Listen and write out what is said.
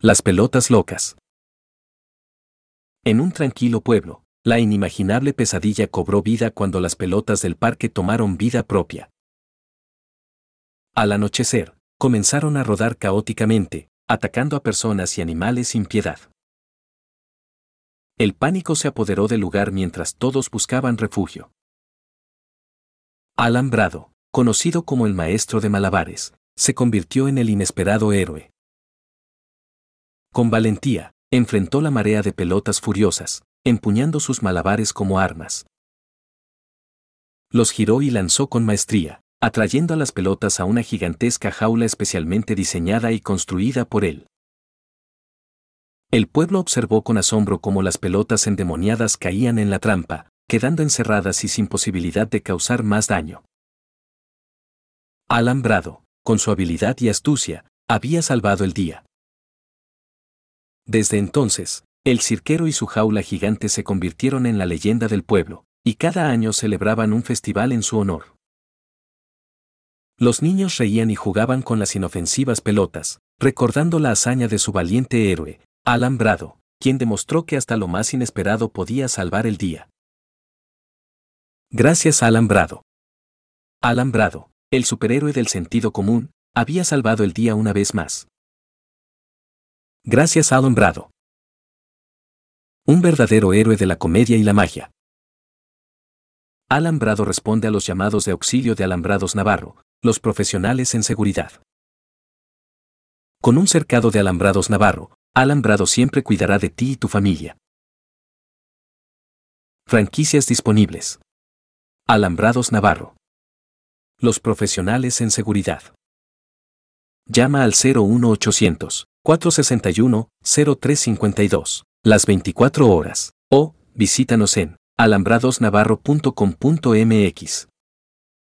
Las pelotas locas. En un tranquilo pueblo, la inimaginable pesadilla cobró vida cuando las pelotas del parque tomaron vida propia. Al anochecer, comenzaron a rodar caóticamente, atacando a personas y animales sin piedad. El pánico se apoderó del lugar mientras todos buscaban refugio. Alambrado, conocido como el maestro de malabares, se convirtió en el inesperado héroe. Con valentía, enfrentó la marea de pelotas furiosas, empuñando sus malabares como armas. Los giró y lanzó con maestría, atrayendo a las pelotas a una gigantesca jaula especialmente diseñada y construida por él. El pueblo observó con asombro cómo las pelotas endemoniadas caían en la trampa, quedando encerradas y sin posibilidad de causar más daño. Alambrado, con su habilidad y astucia, había salvado el día. Desde entonces, el cirquero y su jaula gigante se convirtieron en la leyenda del pueblo, y cada año celebraban un festival en su honor. Los niños reían y jugaban con las inofensivas pelotas, recordando la hazaña de su valiente héroe, Alambrado, quien demostró que hasta lo más inesperado podía salvar el día. Gracias a Alambrado. Alambrado, el superhéroe del sentido común, había salvado el día una vez más. Gracias a Alambrado. Un verdadero héroe de la comedia y la magia. Alambrado responde a los llamados de auxilio de Alambrados Navarro, los profesionales en seguridad. Con un cercado de Alambrados Navarro, Alambrado siempre cuidará de ti y tu familia. Franquicias disponibles. Alambrados Navarro. Los profesionales en seguridad. Llama al 01800 461 0352 las 24 horas o visítanos en alambradosnavarro.com.mx.